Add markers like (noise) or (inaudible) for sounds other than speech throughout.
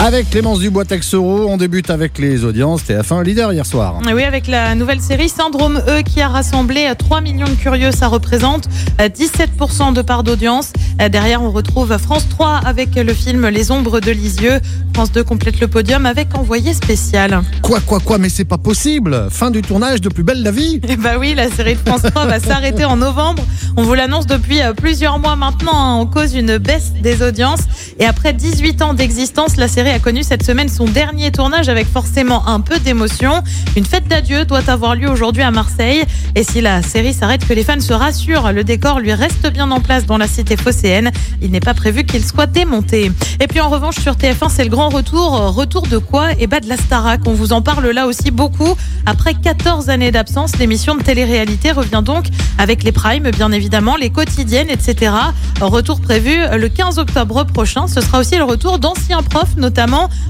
Avec Clémence Dubois Texoro, on débute avec les audiences TF1 leader hier soir. Et Oui, avec la nouvelle série Syndrome E qui a rassemblé 3 millions de curieux, ça représente euh, 17% de part d'audience. Euh, Derrière, on retrouve France 3 avec le film Les Ombres de Lisieux. France 2 complète le podium avec Envoyé spécial. Quoi, quoi, quoi, mais c'est pas possible Fin du tournage de Plus belle la vie Et bah oui, la série de France 3 va (laughs) s'arrêter en novembre. On vous l'annonce depuis euh, plusieurs mois maintenant hein, en cause d'une baisse des audiences. Et après 18 ans d'existence, la série a connu cette semaine son dernier tournage avec forcément un peu d'émotion. Une fête d'adieu doit avoir lieu aujourd'hui à Marseille. Et si la série s'arrête, que les fans se rassurent, le décor lui reste bien en place dans la cité phocéenne. Il n'est pas prévu qu'il soit démonté. Et puis en revanche, sur TF1, c'est le grand retour. Retour de quoi? Et bah de la Starac. On vous en parle là aussi beaucoup. Après 14 années d'absence, l'émission de télé-réalité revient donc avec les primes, bien évidemment, les quotidiennes, etc. Retour prévu le 15 octobre prochain. Ce sera aussi le retour d'anciens profs,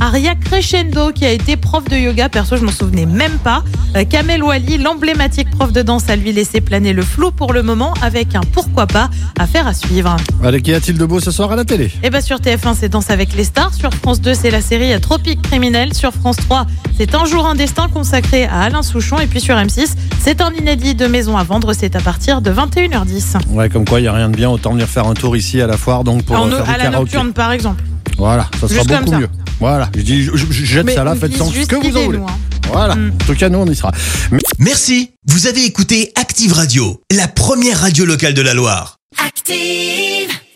Aria Crescendo, qui a été prof de yoga. Perso, je m'en souvenais même pas. Euh, Kamel Wally, l'emblématique prof de danse, a lui laissé planer le flou pour le moment, avec un pourquoi pas à faire à suivre. Allez, qu'y a-t-il de beau ce soir à la télé? Et bah sur TF1, c'est Danse avec les stars. Sur France 2, c'est la série Tropique criminel. Sur France 3, c'est Un jour un destin consacré à Alain Souchon. Et puis sur M6, c'est un inédit de maison à vendre. C'est à partir de 21h10. Ouais, comme quoi, il a rien de bien, autant venir faire un tour ici à la foire, donc pour En- euh, faire à du la nocturne, par exemple. Voilà, ça sera Juste beaucoup ça. mieux. Voilà, je dis, je, je- je jette Mais ça là, faites sans ce que vous en voulez. nous, hein. Voilà, Mm. en tout cas, nous, on y sera. Merci, vous avez écouté Active Radio, la première radio locale de la Loire. Active.